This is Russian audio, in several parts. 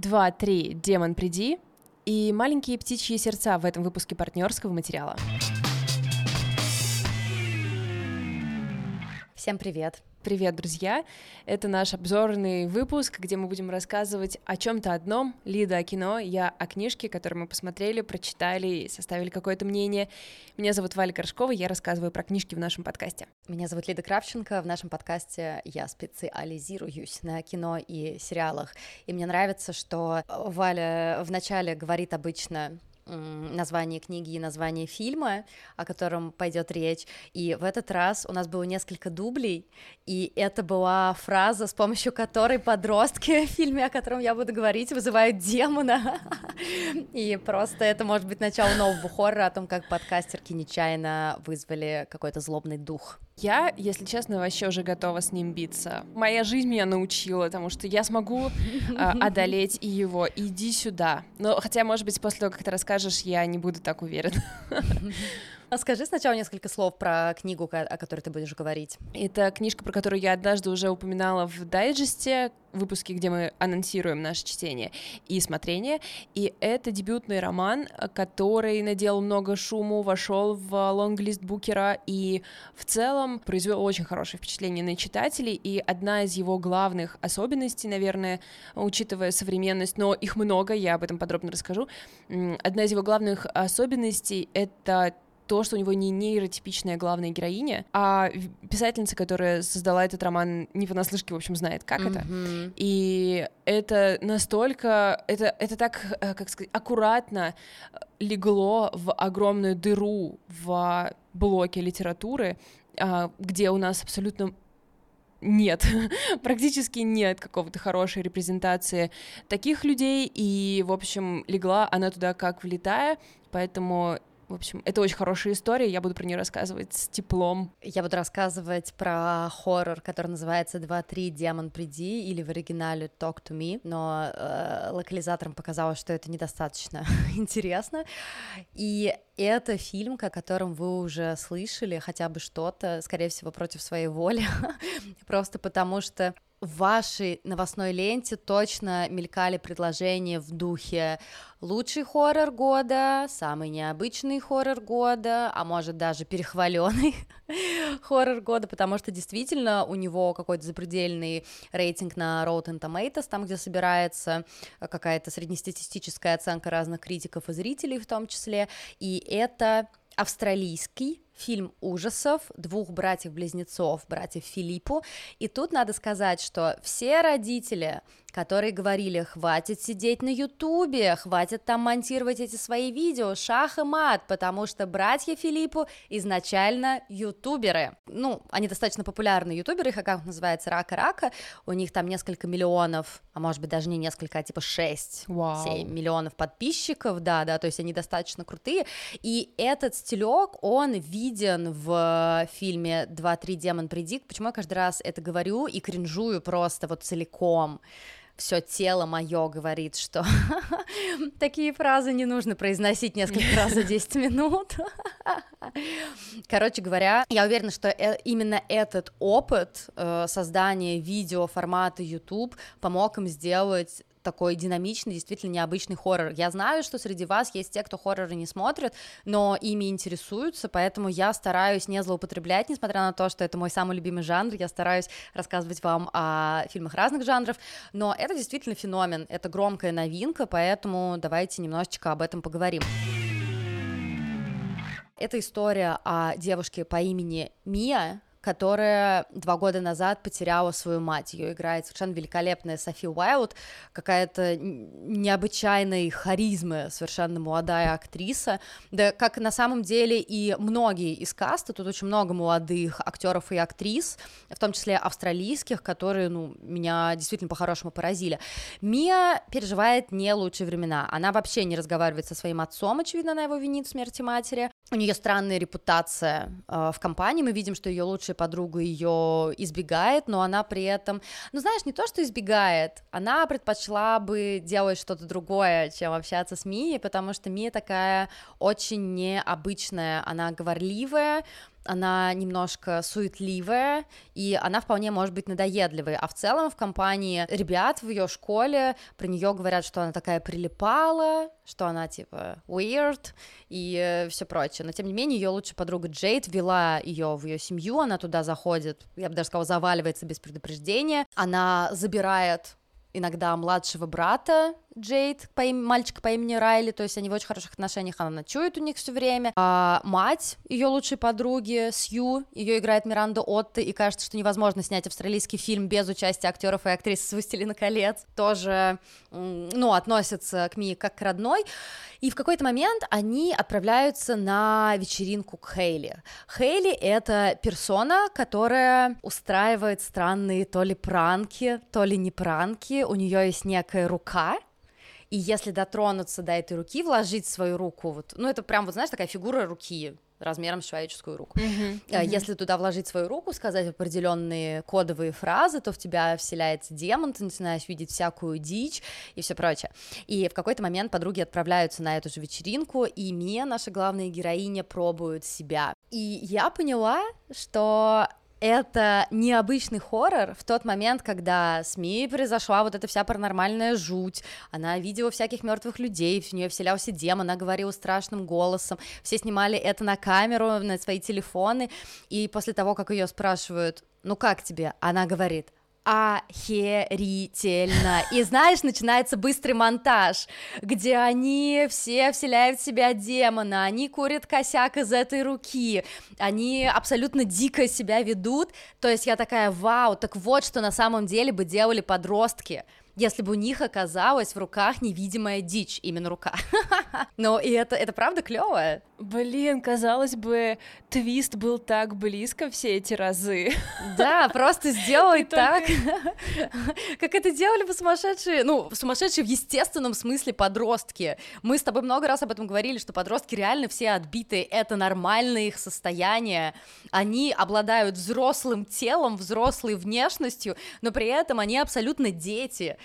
2, 3, демон, приди и маленькие птичьи сердца в этом выпуске партнерского материала. Всем привет! Привет, друзья! Это наш обзорный выпуск, где мы будем рассказывать о чем-то одном. Лида о кино, я о книжке, которую мы посмотрели, прочитали, составили какое-то мнение. Меня зовут Валя Горшкова, я рассказываю про книжки в нашем подкасте. Меня зовут Лида Кравченко, в нашем подкасте я специализируюсь на кино и сериалах. И мне нравится, что Валя вначале говорит обычно название книги и название фильма, о котором пойдет речь. И в этот раз у нас было несколько дублей, и это была фраза, с помощью которой подростки в фильме, о котором я буду говорить, вызывают демона. И просто это может быть начало нового хоррора о том, как подкастерки нечаянно вызвали какой-то злобный дух. Я, если честно, вообще уже готова с ним биться. Моя жизнь меня научила, потому что я смогу э, одолеть и его. Иди сюда. Но хотя, может быть, после того, как ты расскажешь, я не буду так уверена. А скажи сначала несколько слов про книгу, о которой ты будешь говорить. Это книжка, про которую я однажды уже упоминала в дайджесте, выпуске, где мы анонсируем наше чтение и смотрение. И это дебютный роман, который наделал много шуму, вошел в лонглист Букера и в целом произвел очень хорошее впечатление на читателей. И одна из его главных особенностей, наверное, учитывая современность, но их много, я об этом подробно расскажу. Одна из его главных особенностей — это то, что у него не нейротипичная главная героиня, а писательница, которая создала этот роман, не понаслышке, в общем, знает, как mm-hmm. это. И это настолько, это, это так, э, как сказать, аккуратно легло в огромную дыру в блоке литературы, а, где у нас абсолютно нет, практически нет какого-то хорошей репрезентации таких людей, и, в общем, легла она туда как влетая, поэтому в общем, это очень хорошая история, я буду про нее рассказывать с теплом. Я буду рассказывать про хоррор, который называется «2-3. Демон, приди» или в оригинале «Talk to me», но э, локализаторам показалось, что это недостаточно интересно. И это фильм, о котором вы уже слышали хотя бы что-то, скорее всего, против своей воли, просто потому что в вашей новостной ленте точно мелькали предложения в духе лучший хоррор года, самый необычный хоррор года, а может даже перехваленный хоррор года, потому что действительно у него какой-то запредельный рейтинг на Rotten Tomatoes, там, где собирается какая-то среднестатистическая оценка разных критиков и зрителей в том числе, и это австралийский фильм ужасов двух братьев-близнецов, братьев Филиппу. И тут надо сказать, что все родители, которые говорили, хватит сидеть на ютубе, хватит там монтировать эти свои видео, шах и мат, потому что братья Филиппу изначально ютуберы. Ну, они достаточно популярные ютуберы, их аккаунт называется Рака-Рака, у них там несколько миллионов, а может быть даже не несколько, а типа 6, wow. 7 миллионов подписчиков, да, да, то есть они достаточно крутые, и этот стилек, он виден в фильме «Два-три демон предик». Почему я каждый раз это говорю и кринжую просто вот целиком? Все тело мое говорит, что такие фразы не нужно произносить несколько раз за 10 минут. Короче говоря, я уверена, что э, именно этот опыт э, создания видео формата YouTube помог им сделать такой динамичный, действительно необычный хоррор. Я знаю, что среди вас есть те, кто хорроры не смотрят, но ими интересуются, поэтому я стараюсь не злоупотреблять, несмотря на то, что это мой самый любимый жанр, я стараюсь рассказывать вам о фильмах разных жанров, но это действительно феномен, это громкая новинка, поэтому давайте немножечко об этом поговорим. Это история о девушке по имени Мия, которая два года назад потеряла свою мать. Ее играет совершенно великолепная Софи Уайлд, какая-то необычайной харизмы, совершенно молодая актриса. Да, как на самом деле и многие из каста, тут очень много молодых актеров и актрис, в том числе австралийских, которые, ну, меня действительно по-хорошему поразили. Мия переживает не лучшие времена. Она вообще не разговаривает со своим отцом, очевидно, она его винит в смерти матери. У нее странная репутация э, в компании. Мы видим, что ее лучшая подруга ее избегает, но она при этом, ну знаешь, не то, что избегает, она предпочла бы делать что-то другое, чем общаться с Мией, потому что Мия такая очень необычная, она говорливая, она немножко суетливая, и она вполне может быть надоедливой, а в целом в компании ребят в ее школе про нее говорят, что она такая прилипала, что она типа weird и все прочее, но тем не менее ее лучшая подруга Джейд вела ее в ее семью, она туда заходит, я бы даже сказала, заваливается без предупреждения, она забирает иногда младшего брата Джейд, по им... мальчика по имени Райли, то есть они в очень хороших отношениях, она ночует у них все время. А мать ее лучшей подруги, Сью, ее играет Миранда Отто, и кажется, что невозможно снять австралийский фильм без участия актеров и актрис с «Властелина колец», тоже, ну, относится к Мии как к родной. И в какой-то момент они отправляются на вечеринку к Хейли. Хейли — это персона, которая устраивает странные то ли пранки, то ли не пранки, у нее есть некая рука, и если дотронуться до этой руки, вложить свою руку, вот, ну это прям, вот знаешь, такая фигура руки, размером с человеческую руку. Uh-huh, uh-huh. Если туда вложить свою руку, сказать определенные кодовые фразы, то в тебя вселяется демон, ты начинаешь видеть всякую дичь и все прочее. И в какой-то момент подруги отправляются на эту же вечеринку, и Мия, наша главная героиня, пробует себя. И я поняла, что это необычный хоррор в тот момент, когда с Мией произошла вот эта вся паранормальная жуть, она видела всяких мертвых людей, в нее вселялся демон, она говорила страшным голосом, все снимали это на камеру, на свои телефоны, и после того, как ее спрашивают, ну как тебе, она говорит, охерительно. И знаешь, начинается быстрый монтаж, где они все вселяют в себя демона, они курят косяк из этой руки, они абсолютно дико себя ведут. То есть я такая, вау, так вот что на самом деле бы делали подростки если бы у них оказалась в руках невидимая дичь, именно рука. Но и это, это правда клево. Блин, казалось бы, твист был так близко все эти разы. Да, просто сделать так, как это делали бы сумасшедшие, ну, сумасшедшие в естественном смысле подростки. Мы с тобой много раз об этом говорили, что подростки реально все отбитые, это нормальное их состояние. Они обладают взрослым телом, взрослой внешностью, но при этом они абсолютно дети.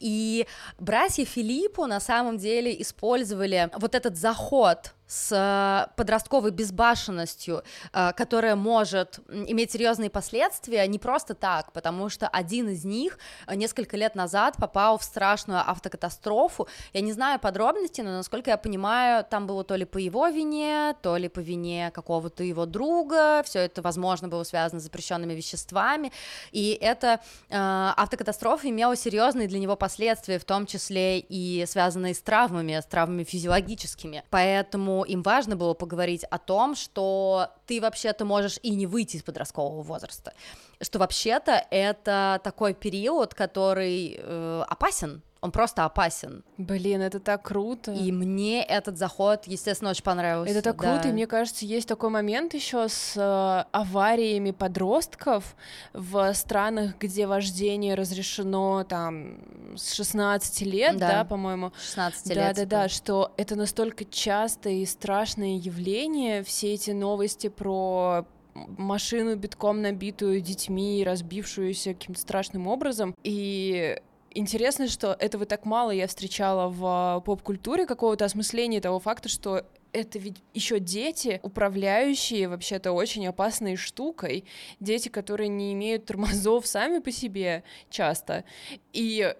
И братья Филиппу на самом деле использовали вот этот заход с э, подростковой безбашенностью, э, которая может иметь серьезные последствия не просто так, потому что один из них э, несколько лет назад попал в страшную автокатастрофу. Я не знаю подробностей, но насколько я понимаю, там было то ли по его вине, то ли по вине какого-то его друга. Все это, возможно, было связано с запрещенными веществами. И эта автокатастрофа имела серьезные для него последствия, в том числе и связанные с травмами, с травмами физиологическими. Поэтому им важно было поговорить о том, что ты вообще-то можешь и не выйти из подросткового возраста, что вообще-то это такой период, который э, опасен, он просто опасен. Блин, это так круто. И мне этот заход, естественно, очень понравился. Это так да. круто, и мне кажется, есть такой момент еще с э, авариями подростков в странах, где вождение разрешено там с 16 лет, да, да по-моему. 16 да, лет. Да, да, да, что это настолько частое и страшное явление, все эти новости про машину битком набитую детьми, разбившуюся каким-то страшным образом. И Интересно, что этого так мало я встречала в а, поп-культуре, какого-то осмысления того факта, что это ведь еще дети, управляющие вообще-то очень опасной штукой, дети, которые не имеют тормозов сами по себе часто. И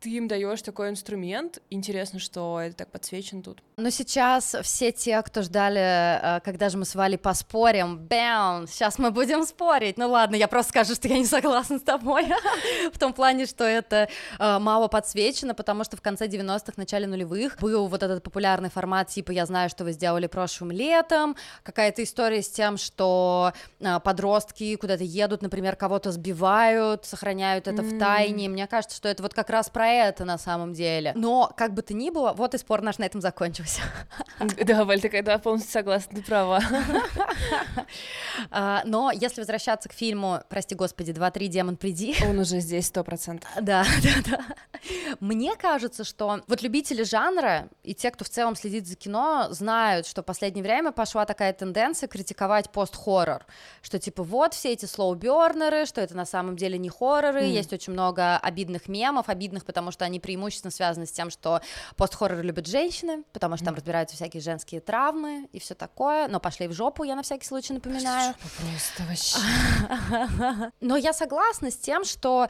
ты им даешь такой инструмент. Интересно, что это так подсвечено тут. Но сейчас все те, кто ждали, э, когда же мы с Валей поспорим, бэм, сейчас мы будем спорить. Ну ладно, я просто скажу, что я не согласна с тобой. в том плане, что это э, мало подсвечено, потому что в конце 90-х, начале нулевых был вот этот популярный формат, типа «Я знаю, что вы сделали прошлым летом», какая-то история с тем, что э, подростки куда-то едут, например, кого-то сбивают, сохраняют это mm. в тайне. Мне кажется, что это вот как раз про это на самом деле. Но, как бы то ни было, вот и спор наш на этом закончился. Да, Валь, такая, да, полностью согласна, ты права. А, но если возвращаться к фильму, прости господи, 2-3, демон, приди. Он уже здесь, сто процентов. Да, да, да. Мне кажется, что вот любители жанра и те, кто в целом следит за кино, знают, что в последнее время пошла такая тенденция критиковать пост-хоррор, что типа вот все эти слоубернеры, что это на самом деле не хорроры, mm. есть очень много обидных мемов, обидных, потому что они преимущественно связаны с тем, что пост-хорроры любят женщины, потому что там разбираются всякие женские травмы и все такое, но пошли в жопу, я на всякий случай напоминаю. Просто вообще. Но я согласна с тем, что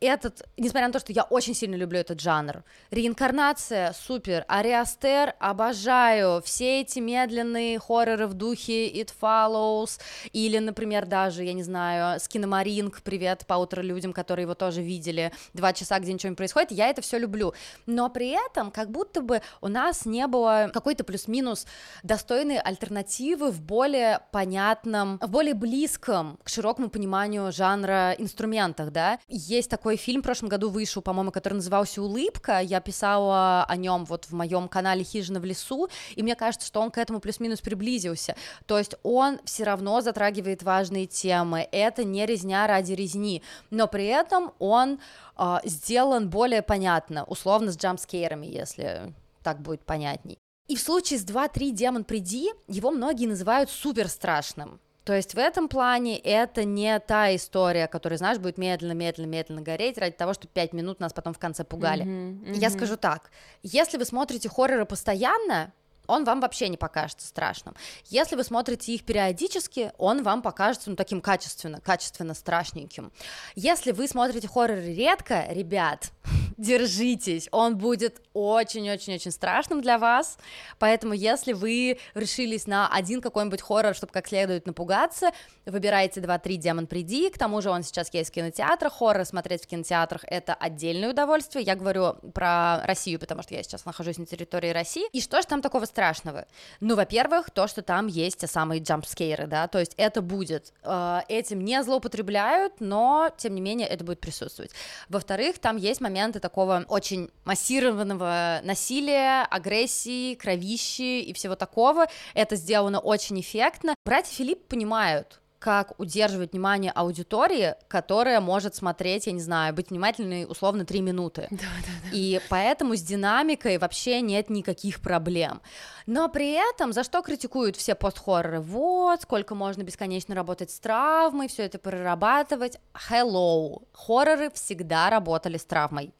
этот, несмотря на то, что я очень сильно люблю этот жанр, реинкарнация супер, Ариастер обожаю, все эти медленные хорроры в духе It Follows, или, например, даже, я не знаю, Скиномаринг, привет по утро людям, которые его тоже видели, два часа, где ничего не происходит, я это все люблю, но при этом как будто бы у нас не было какой-то плюс-минус достойной альтернативы в более понятном, в более близком к широкому пониманию жанра инструментах, да, есть такой такой фильм в прошлом году вышел, по-моему, который назывался «Улыбка», я писала о нем вот в моем канале «Хижина в лесу», и мне кажется, что он к этому плюс-минус приблизился, то есть он все равно затрагивает важные темы, это не резня ради резни, но при этом он э, сделан более понятно, условно с джампскейрами, если так будет понятней. И в случае с 2-3 «Демон, приди» его многие называют супер страшным, то есть в этом плане это не та история, которая, знаешь, будет медленно, медленно, медленно гореть ради того, чтобы пять минут нас потом в конце пугали. Mm-hmm, mm-hmm. Я скажу так: если вы смотрите хорроры постоянно, он вам вообще не покажется страшным. Если вы смотрите их периодически, он вам покажется ну, таким качественно, качественно страшненьким. Если вы смотрите хорроры редко, ребят, держитесь, он будет очень-очень-очень страшным для вас, поэтому если вы решились на один какой-нибудь хоррор, чтобы как следует напугаться, выбирайте 2-3 «Демон, приди», к тому же он сейчас есть в кинотеатрах, хоррор смотреть в кинотеатрах — это отдельное удовольствие, я говорю про Россию, потому что я сейчас нахожусь на территории России, и что же там такого страшного? Ну, во-первых, то, что там есть те самые джампскейры, да, то есть это будет, э, этим не злоупотребляют, но, тем не менее, это будет присутствовать. Во-вторых, там есть моменты такого очень массированного насилия, агрессии, кровищи и всего такого, это сделано очень эффектно. Братья Филипп понимают, как удерживать внимание аудитории, которая может смотреть, я не знаю, быть внимательной условно три минуты. Да, да, да. И поэтому с динамикой вообще нет никаких проблем. Но при этом за что критикуют все пост-хорроры? Вот, сколько можно бесконечно работать с травмой, все это прорабатывать. Hello, хорроры всегда работали с травмой.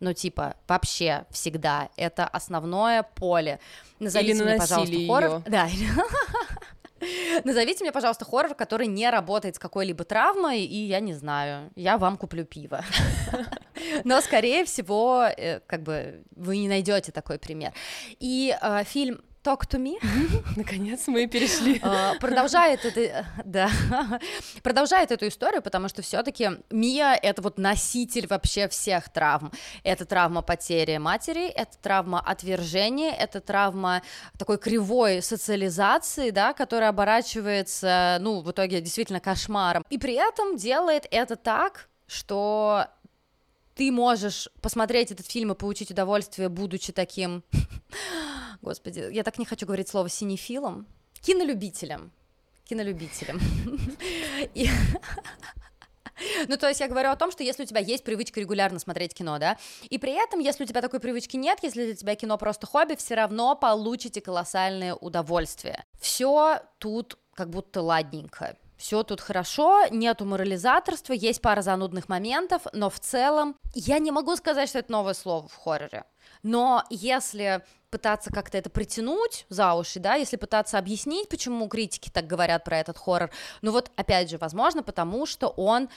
Ну, типа, вообще всегда. Это основное поле. Назовите Или мне, пожалуйста, хоррор. Её. Да. Назовите мне, пожалуйста, хоррор, который не работает с какой-либо травмой, и я не знаю, я вам куплю пиво. Но, скорее всего, э, как бы вы не найдете такой пример. И э, фильм Talk to me. Наконец мы перешли. А, продолжает это, да, продолжает эту историю, потому что все-таки Мия это вот носитель вообще всех травм. Это травма потери матери, это травма отвержения, это травма такой кривой социализации, да, которая оборачивается, ну, в итоге действительно кошмаром. И при этом делает это так, что ты можешь посмотреть этот фильм и получить удовольствие, будучи таким господи, я так не хочу говорить слово синефилом, кинолюбителем, кинолюбителем. Ну, то есть я говорю о том, что если у тебя есть привычка регулярно смотреть кино, да, и при этом, если у тебя такой привычки нет, если для тебя кино просто хобби, все равно получите колоссальное удовольствие. Все тут как будто ладненько. Все тут хорошо, нету морализаторства, есть пара занудных моментов, но в целом я не могу сказать, что это новое слово в хорроре. Но если пытаться как-то это притянуть за уши, да, если пытаться объяснить, почему критики так говорят про этот хоррор, ну вот, опять же, возможно, потому что он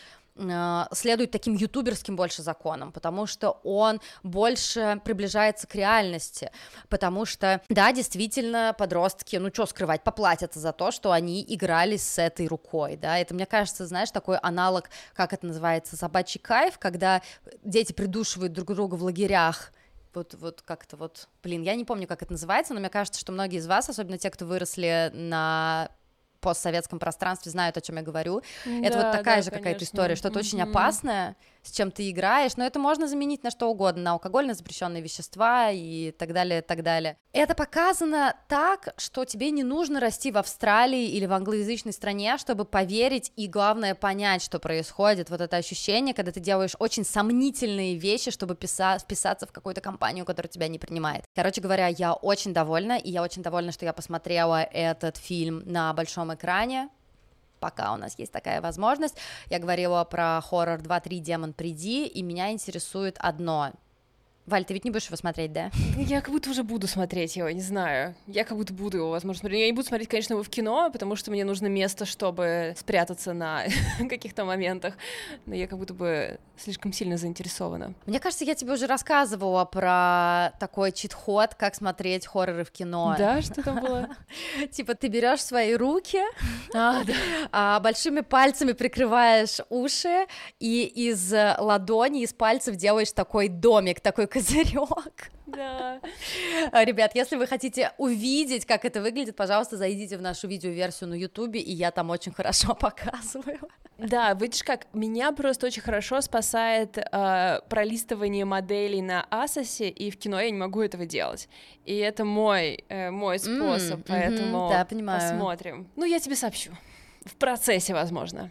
следует таким ютуберским больше законам, потому что он больше приближается к реальности, потому что, да, действительно, подростки, ну что скрывать, поплатятся за то, что они играли с этой рукой, да, это, мне кажется, знаешь, такой аналог, как это называется, собачий кайф, когда дети придушивают друг друга в лагерях, вот, вот как-то вот, блин, я не помню, как это называется, но мне кажется, что многие из вас, особенно те, кто выросли на постсоветском пространстве, знают, о чем я говорю. Да, это вот такая да, же какая-то история, что-то mm-hmm. очень опасное, с чем ты играешь, но это можно заменить на что угодно, на алкогольно запрещенные вещества и так далее, так далее. Это показано так, что тебе не нужно расти в Австралии или в англоязычной стране, чтобы поверить и, главное, понять, что происходит. Вот это ощущение, когда ты делаешь очень сомнительные вещи, чтобы писа- вписаться в какую-то компанию, которая тебя не принимает. Короче говоря, я очень довольна, и я очень довольна, что я посмотрела этот фильм на большом экране, пока у нас есть такая возможность. Я говорила про хоррор 2-3 «Демон, приди», и меня интересует одно — Валь, ты ведь не будешь его смотреть, да? Я как будто уже буду смотреть его, не знаю. Я как будто буду его, возможно, смотреть. Я не буду смотреть, конечно, его в кино, потому что мне нужно место, чтобы спрятаться на каких-то моментах. Но я как будто бы слишком сильно заинтересована. Мне кажется, я тебе уже рассказывала про такой чит-ход, как смотреть хорроры в кино. Да, что там было? Типа ты берешь свои руки, а, а, большими пальцами прикрываешь уши и из ладони, из пальцев делаешь такой домик, такой козырек. Да. Ребят, если вы хотите увидеть, как это выглядит, пожалуйста, зайдите в нашу видеоверсию на Ютубе, и я там очень хорошо показываю. Да, видишь как, меня просто очень хорошо спасает э, пролистывание моделей на Асосе, и в кино я не могу этого делать. И это мой, э, мой способ, mm, поэтому mm-hmm, да, понимаю. посмотрим. Ну, я тебе сообщу. В процессе, возможно.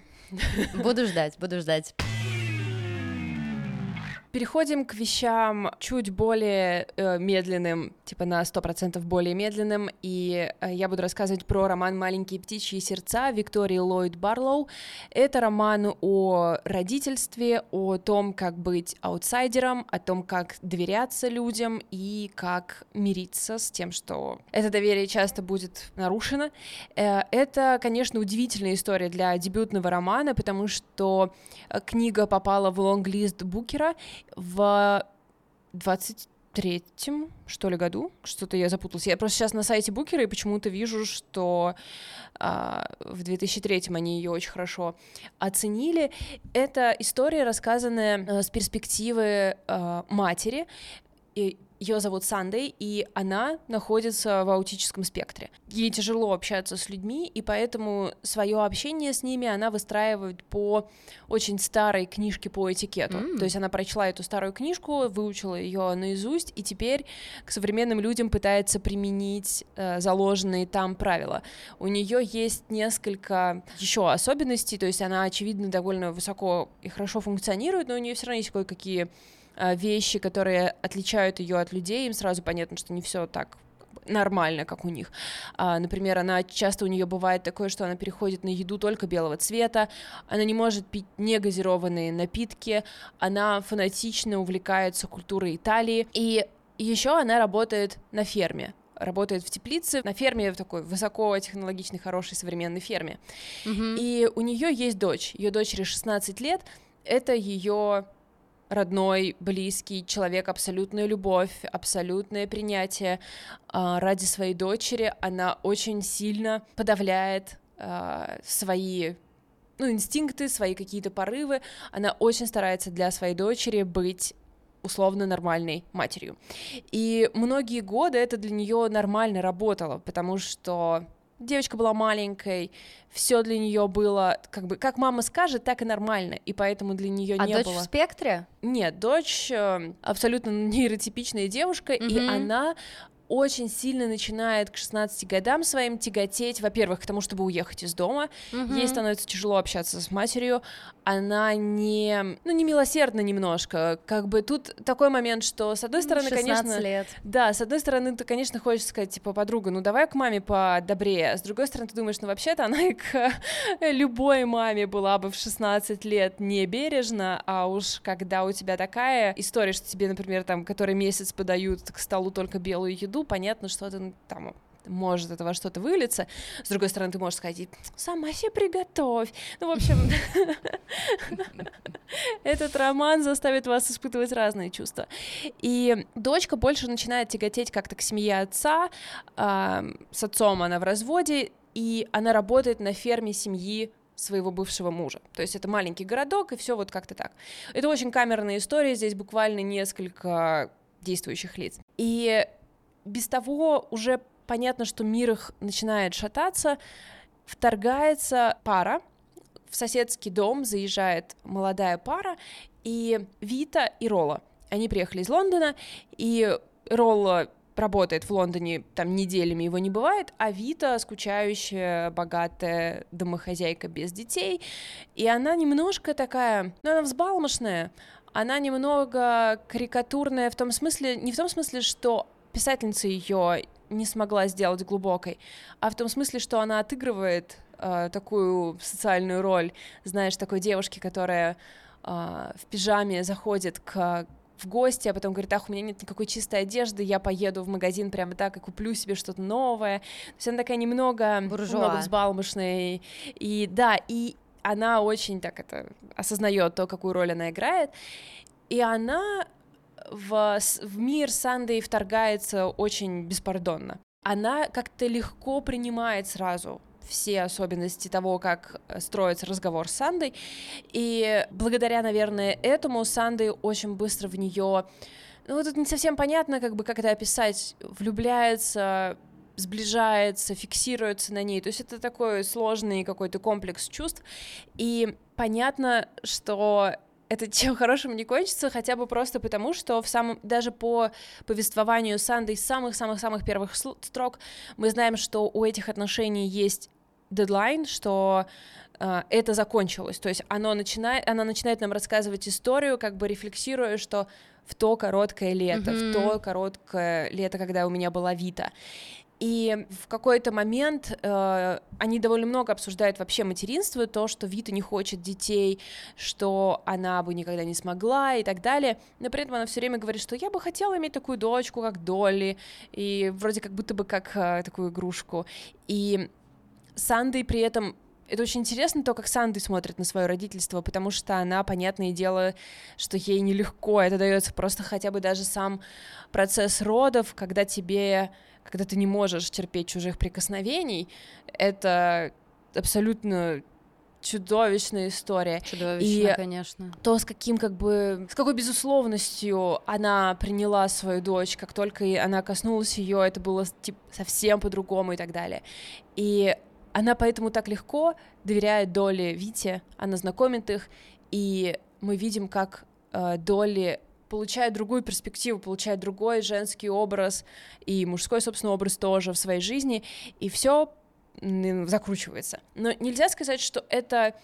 Буду ждать, буду ждать. Переходим к вещам чуть более э, медленным, типа на 100% более медленным, и э, я буду рассказывать про роман «Маленькие птичьи сердца» Виктории Ллойд Барлоу. Это роман о родительстве, о том, как быть аутсайдером, о том, как доверяться людям и как мириться с тем, что это доверие часто будет нарушено. Э, это, конечно, удивительная история для дебютного романа, потому что э, книга попала в лонглист Букера, в 23-м, что ли, году, что-то я запуталась. Я просто сейчас на сайте Букера и почему-то вижу, что а, в 2003-м они ее очень хорошо оценили. Это история, рассказанная а, с перспективы а, матери, и ее зовут Сандей, и она находится в аутическом спектре. Ей тяжело общаться с людьми, и поэтому свое общение с ними она выстраивает по очень старой книжке по этикету. Mm. То есть она прочла эту старую книжку, выучила ее наизусть, и теперь к современным людям пытается применить э, заложенные там правила. У нее есть несколько еще особенностей, то есть она, очевидно, довольно высоко и хорошо функционирует, но у нее все равно есть кое-какие вещи, которые отличают ее от людей, им сразу понятно, что не все так нормально, как у них. А, например, она часто у нее бывает такое, что она переходит на еду только белого цвета, она не может пить негазированные напитки, она фанатично увлекается культурой Италии, и еще она работает на ферме работает в теплице, на ферме, в такой высокотехнологичной, хорошей, современной ферме. Mm-hmm. И у нее есть дочь, ее дочери 16 лет, это ее родной, близкий человек, абсолютная любовь, абсолютное принятие а, ради своей дочери, она очень сильно подавляет а, свои ну, инстинкты, свои какие-то порывы. Она очень старается для своей дочери быть условно нормальной матерью. И многие годы это для нее нормально работало, потому что девочка была маленькой, все для нее было как бы как мама скажет, так и нормально, и поэтому для нее а не дочь было. в спектре? Нет, дочь э, абсолютно нейротипичная девушка, mm-hmm. и она очень сильно начинает к 16 годам своим тяготеть, во-первых, к тому, чтобы уехать из дома. Угу. Ей становится тяжело общаться с матерью. Она не, ну, не милосердна немножко. Как бы тут такой момент, что с одной стороны, 16 конечно... лет. Да, с одной стороны, ты, конечно, хочешь сказать, типа, подруга, ну давай к маме подобрее. А с другой стороны, ты думаешь, ну вообще-то она и к любой маме была бы в 16 лет не бережна, а уж когда у тебя такая история, что тебе, например, там, который месяц подают к столу только белую еду, году, понятно, что это там может это во что-то вылиться. С другой стороны, ты можешь сказать, сама себе приготовь. Ну, в общем, этот роман заставит вас испытывать разные чувства. И дочка больше начинает тяготеть как-то к семье отца. С отцом она в разводе, и она работает на ферме семьи своего бывшего мужа. То есть это маленький городок, и все вот как-то так. Это очень камерная история, здесь буквально несколько действующих лиц. И без того уже понятно, что мир их начинает шататься, вторгается пара, в соседский дом заезжает молодая пара, И Вита и Ролла, они приехали из Лондона, и Ролла работает в Лондоне, там неделями его не бывает, а Вита скучающая, богатая домохозяйка без детей, и она немножко такая, ну, она взбалмошная, она немного карикатурная в том смысле, не в том смысле, что писательница ее не смогла сделать глубокой, а в том смысле, что она отыгрывает э, такую социальную роль, знаешь, такой девушки, которая э, в пижаме заходит к в гости, а потом говорит, ах, у меня нет никакой чистой одежды, я поеду в магазин прямо так и куплю себе что-то новое. То есть она такая немного, Буржуа. немного взбалмошная. И да, и она очень так это осознает то, какую роль она играет. И она в, в мир Санды вторгается очень беспардонно. Она как-то легко принимает сразу все особенности того, как э, строится разговор с Сандой, и благодаря, наверное, этому Санды очень быстро в нее ну, тут не совсем понятно, как бы, как это описать, влюбляется, сближается, фиксируется на ней. То есть это такой сложный какой-то комплекс чувств. И понятно, что это чем хорошим не кончится, хотя бы просто потому, что в самом, даже по повествованию Санды из самых-самых-самых первых строк мы знаем, что у этих отношений есть дедлайн, что э, это закончилось. То есть оно начинает, она начинает нам рассказывать историю, как бы рефлексируя, что в то короткое лето, mm-hmm. в то короткое лето, когда у меня была Вита. И в какой-то момент э, они довольно много обсуждают вообще материнство, то, что Вита не хочет детей, что она бы никогда не смогла и так далее. Но при этом она все время говорит, что я бы хотела иметь такую дочку, как Долли, и вроде как будто бы как э, такую игрушку. И Санды при этом это очень интересно то, как Санды смотрит на свое родительство, потому что она, понятное дело, что ей нелегко это дается просто хотя бы даже сам процесс родов, когда тебе, когда ты не можешь терпеть чужих прикосновений, это абсолютно чудовищная история. Чудовищная, и конечно. То, с каким, как бы, с какой безусловностью она приняла свою дочь, как только она коснулась ее, это было типа, совсем по-другому и так далее. И она поэтому так легко доверяет Долли Вите, она знакомит их, и мы видим, как э, Долли получает другую перспективу, получает другой женский образ и мужской, собственно, образ тоже в своей жизни, и все закручивается. Но нельзя сказать, что это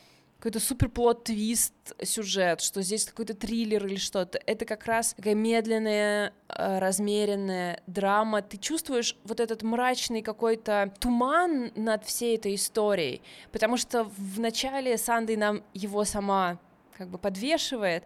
какой-то супер плод-твист сюжет, что здесь какой-то триллер или что-то. Это как раз такая медленная, э, размеренная драма. Ты чувствуешь вот этот мрачный какой-то туман над всей этой историей, потому что в начале Санды нам его сама как бы подвешивает,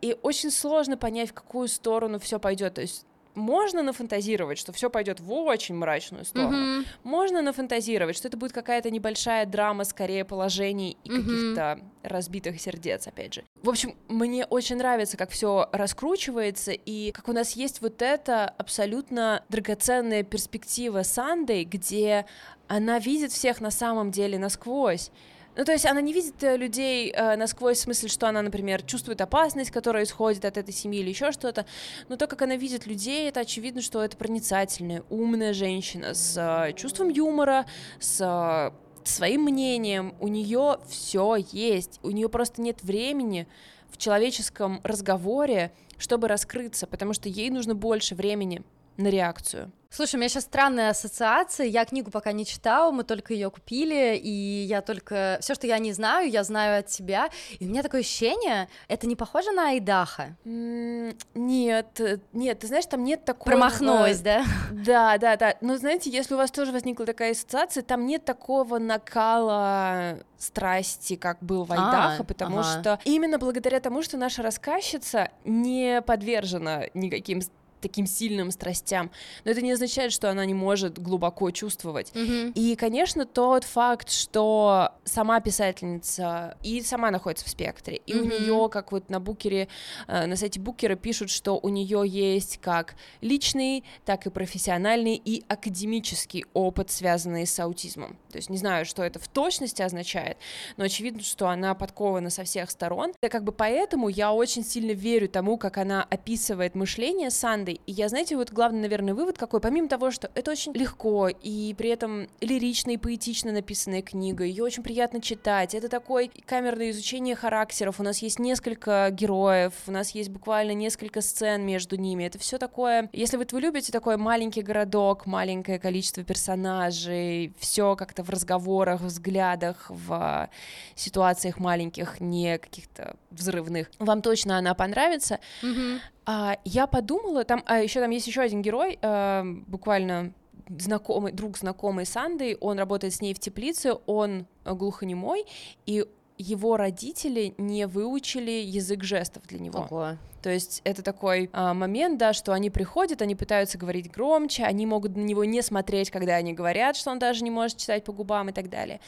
и очень сложно понять, в какую сторону все пойдет. То есть можно нафантазировать, что все пойдет в очень мрачную сторону. Mm-hmm. Можно нафантазировать, что это будет какая-то небольшая драма, скорее положений и mm-hmm. каких-то разбитых сердец, опять же. В общем, мне очень нравится, как все раскручивается, и как у нас есть вот эта абсолютно драгоценная перспектива Сандей, где она видит всех на самом деле насквозь. Ну, то есть она не видит э, людей э, насквозь, в смысле, что она, например, чувствует опасность, которая исходит от этой семьи или еще что-то. Но то, как она видит людей, это очевидно, что это проницательная, умная женщина с э, чувством юмора, с э, своим мнением. У нее все есть. У нее просто нет времени в человеческом разговоре, чтобы раскрыться, потому что ей нужно больше времени на реакцию. Слушай, у меня сейчас странная ассоциация. Я книгу пока не читала, мы только ее купили, и я только все, что я не знаю, я знаю от тебя. И у меня такое ощущение, это не похоже на Айдаха? Нет, нет, ты знаешь, там нет такого. Промахнулась, да? Да, да, да. Но знаете, если у вас тоже возникла такая ассоциация, там нет такого накала страсти, как был в Айдаха, а, потому ага. что именно благодаря тому, что наша рассказчица не подвержена никаким таким сильным страстям, но это не означает, что она не может глубоко чувствовать. Mm-hmm. И, конечно, тот факт, что сама писательница и сама находится в спектре, и mm-hmm. у нее, как вот на Букере, э, на сайте Букера пишут, что у нее есть как личный, так и профессиональный и академический опыт, связанный с аутизмом. То есть не знаю, что это в точности означает, но очевидно, что она подкована со всех сторон. И как бы поэтому я очень сильно верю тому, как она описывает мышление Санды, Сандой. И я, знаете, вот главный, наверное, вывод какой, помимо того, что это очень легко и при этом лирично и поэтично написанная книга, ее очень приятно читать, это такое камерное изучение характеров, у нас есть несколько героев, у нас есть буквально несколько сцен между ними, это все такое, если вот вы любите такой маленький городок, маленькое количество персонажей, все как-то в разговорах, взглядах, в ситуациях маленьких, не каких-то взрывных, вам точно она понравится. Мгм. А, я подумала, там, а еще там есть еще один герой, э, буквально знакомый, друг знакомый Санды, он работает с ней в теплице, он глухонемой, и его родители не выучили язык жестов для него. Ого. То есть это такой а, момент, да, что они приходят, они пытаются говорить громче, они могут на него не смотреть, когда они говорят, что он даже не может читать по губам и так далее.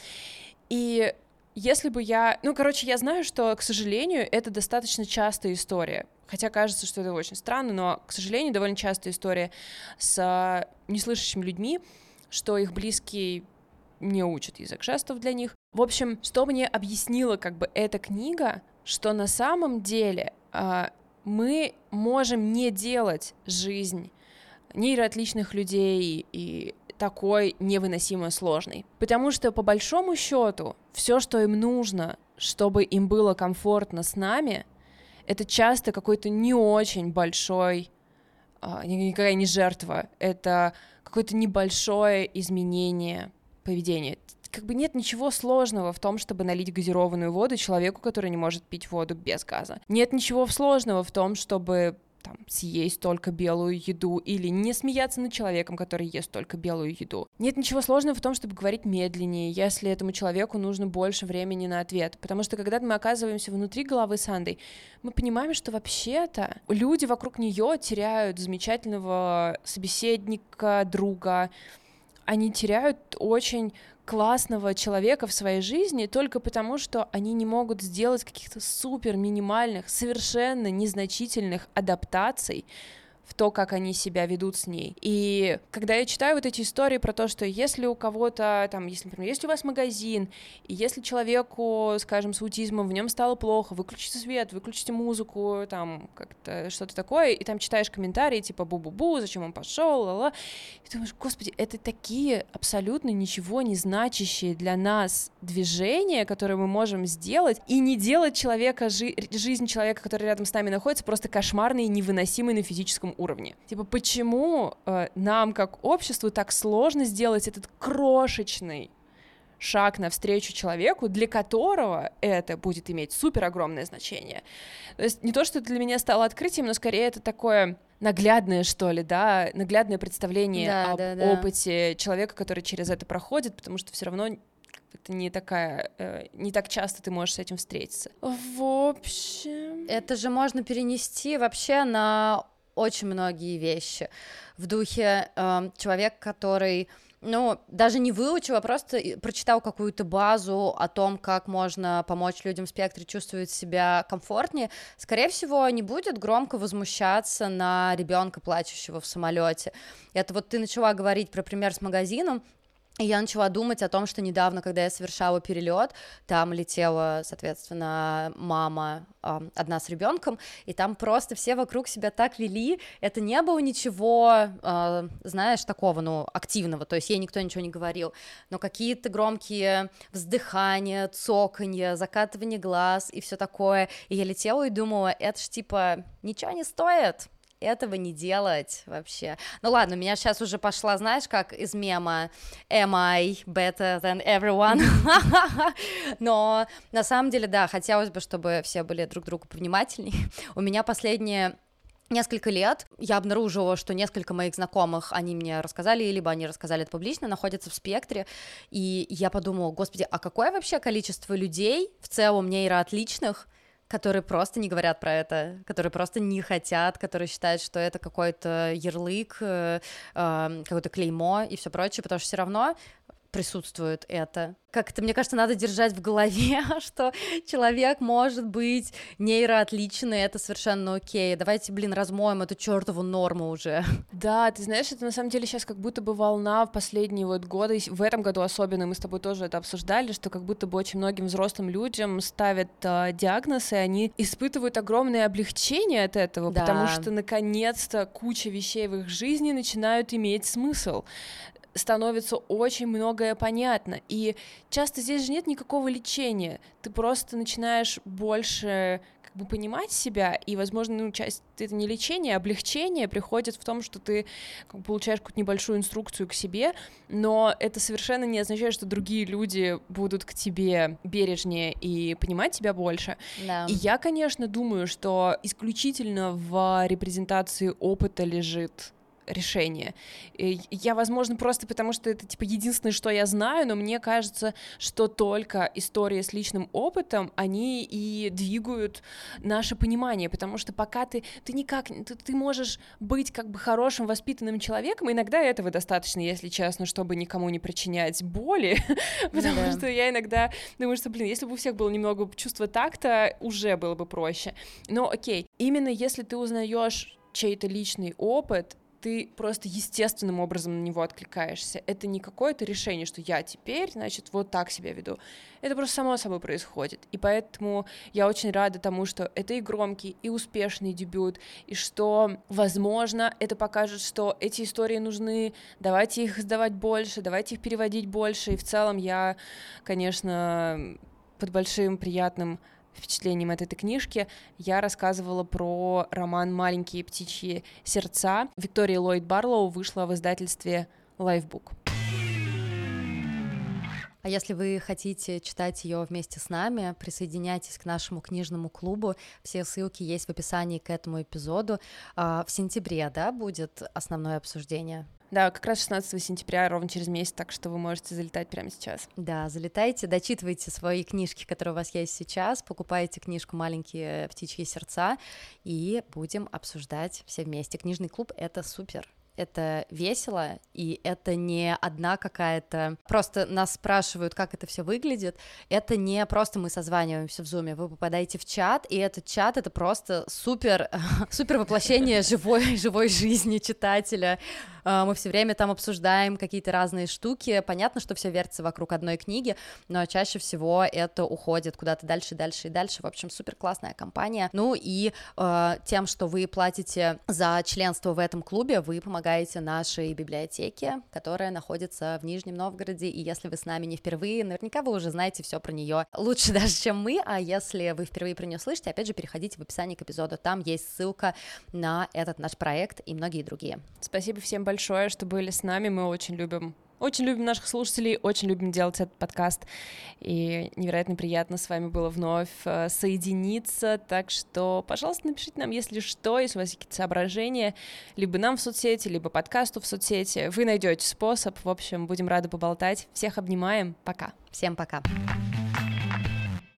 И если бы я... Ну, короче, я знаю, что, к сожалению, это достаточно частая история. Хотя кажется, что это очень странно, но, к сожалению, довольно частая история с неслышащими людьми, что их близкие не учат язык жестов для них. В общем, что мне объяснила как бы эта книга, что на самом деле а, мы можем не делать жизнь нейроотличных людей и такой невыносимо сложной. Потому что, по большому счету, все, что им нужно, чтобы им было комфортно с нами, это часто какой-то не очень большой, а, ни- никакая не жертва, это какое-то небольшое изменение поведения. Как бы нет ничего сложного в том, чтобы налить газированную воду человеку, который не может пить воду без газа. Нет ничего сложного в том, чтобы там, съесть только белую еду или не смеяться над человеком, который ест только белую еду. Нет ничего сложного в том, чтобы говорить медленнее, если этому человеку нужно больше времени на ответ. Потому что когда мы оказываемся внутри головы Сандой, мы понимаем, что вообще-то люди вокруг нее теряют замечательного собеседника, друга, они теряют очень классного человека в своей жизни только потому, что они не могут сделать каких-то супер минимальных, совершенно незначительных адаптаций в то, как они себя ведут с ней. И когда я читаю вот эти истории про то, что если у кого-то, там, если, например, если у вас магазин, и если человеку, скажем, с аутизмом, в нем стало плохо, выключите свет, выключите музыку, там, как-то что-то такое, и там читаешь комментарии, типа, бу-бу-бу, зачем он пошел, ла-ла, и думаешь, господи, это такие абсолютно ничего не значащие для нас движения, которые мы можем сделать, и не делать человека, жи- жизнь человека, который рядом с нами находится, просто кошмарной и невыносимой на физическом уровне. Типа, почему э, нам, как обществу, так сложно сделать этот крошечный шаг навстречу человеку, для которого это будет иметь супер огромное значение. То есть не то, что это для меня стало открытием, но скорее это такое наглядное, что ли, да, наглядное представление Да, об да, да. опыте человека, который через это проходит, потому что все равно это не такая, э, не так часто ты можешь с этим встретиться. В общем... Это же можно перенести вообще на очень многие вещи. В духе эм, человек, который ну, даже не выучил, а просто прочитал какую-то базу о том, как можно помочь людям в спектре чувствовать себя комфортнее, скорее всего, не будет громко возмущаться на ребенка, плачущего в самолете. Это вот ты начала говорить про пример с магазином, и я начала думать о том, что недавно, когда я совершала перелет, там летела, соответственно, мама одна с ребенком, и там просто все вокруг себя так вели. Это не было ничего, а, знаешь, такого, ну, активного, то есть ей никто ничего не говорил, но какие-то громкие вздыхания, цоканье, закатывание глаз и все такое. И я летела и думала, это ж типа ничего не стоит этого не делать вообще. Ну ладно, у меня сейчас уже пошла, знаешь, как из мема Am I better than everyone? Но на самом деле, да, хотелось бы, чтобы все были друг другу повнимательнее. У меня последние несколько лет я обнаружила, что несколько моих знакомых, они мне рассказали, либо они рассказали это публично, находятся в спектре, и я подумала, господи, а какое вообще количество людей в целом нейроотличных, которые просто не говорят про это, которые просто не хотят, которые считают, что это какой-то ярлык, э, э, какое-то клеймо и все прочее, потому что все равно присутствует это. Как это, мне кажется, надо держать в голове, что человек может быть нейроотличный, это совершенно окей. Давайте, блин, размоем эту чертову норму уже. Да, ты знаешь, это на самом деле сейчас как будто бы волна в последние вот годы, в этом году особенно, мы с тобой тоже это обсуждали, что как будто бы очень многим взрослым людям ставят э, диагноз, и они испытывают огромное облегчение от этого, да. потому что наконец-то куча вещей в их жизни начинают иметь смысл становится очень многое понятно. И часто здесь же нет никакого лечения. Ты просто начинаешь больше как бы понимать себя, и, возможно, ну, часть это не лечение, а облегчение приходит в том, что ты как бы, получаешь какую-то небольшую инструкцию к себе, но это совершенно не означает, что другие люди будут к тебе бережнее и понимать тебя больше. Да. И я, конечно, думаю, что исключительно в репрезентации опыта лежит решение. Я, возможно, просто потому что это, типа, единственное, что я знаю, но мне кажется, что только истории с личным опытом, они и двигают наше понимание, потому что пока ты, ты никак, ты, ты можешь быть как бы хорошим, воспитанным человеком, иногда этого достаточно, если честно, чтобы никому не причинять боли, потому да. что я иногда думаю, что, блин, если бы у всех было немного чувства такта, уже было бы проще. Но окей, именно если ты узнаешь чей-то личный опыт, ты просто естественным образом на него откликаешься. Это не какое-то решение, что я теперь, значит, вот так себя веду. Это просто само собой происходит. И поэтому я очень рада тому, что это и громкий, и успешный дебют, и что, возможно, это покажет, что эти истории нужны, давайте их издавать больше, давайте их переводить больше. И в целом я, конечно, под большим приятным впечатлением от этой книжки, я рассказывала про роман «Маленькие птичьи сердца». Виктория Ллойд Барлоу вышла в издательстве Lifebook. А если вы хотите читать ее вместе с нами, присоединяйтесь к нашему книжному клубу. Все ссылки есть в описании к этому эпизоду. А, в сентябре, да, будет основное обсуждение? Да, как раз 16 сентября, ровно через месяц, так что вы можете залетать прямо сейчас. Да, залетайте, дочитывайте свои книжки, которые у вас есть сейчас, покупайте книжку «Маленькие птичьи сердца» и будем обсуждать все вместе. Книжный клуб — это супер это весело, и это не одна какая-то... Просто нас спрашивают, как это все выглядит. Это не просто мы созваниваемся в зуме, вы попадаете в чат, и этот чат — это просто супер, супер воплощение живой, живой жизни читателя. А, мы все время там обсуждаем какие-то разные штуки. Понятно, что все вертится вокруг одной книги, но чаще всего это уходит куда-то дальше, дальше и дальше. В общем, супер классная компания. Ну и э, тем, что вы платите за членство в этом клубе, вы помогаете нашей библиотеке, которая находится в Нижнем Новгороде. И если вы с нами не впервые, наверняка вы уже знаете все про нее лучше даже, чем мы. А если вы впервые про нее слышите, опять же, переходите в описание к эпизоду. Там есть ссылка на этот наш проект и многие другие. Спасибо всем большое, что были с нами. Мы очень любим очень любим наших слушателей, очень любим делать этот подкаст, и невероятно приятно с вами было вновь э, соединиться, так что, пожалуйста, напишите нам, если что, если у вас какие-то соображения, либо нам в соцсети, либо подкасту в соцсети, вы найдете способ, в общем, будем рады поболтать, всех обнимаем, пока. Всем пока. Пока.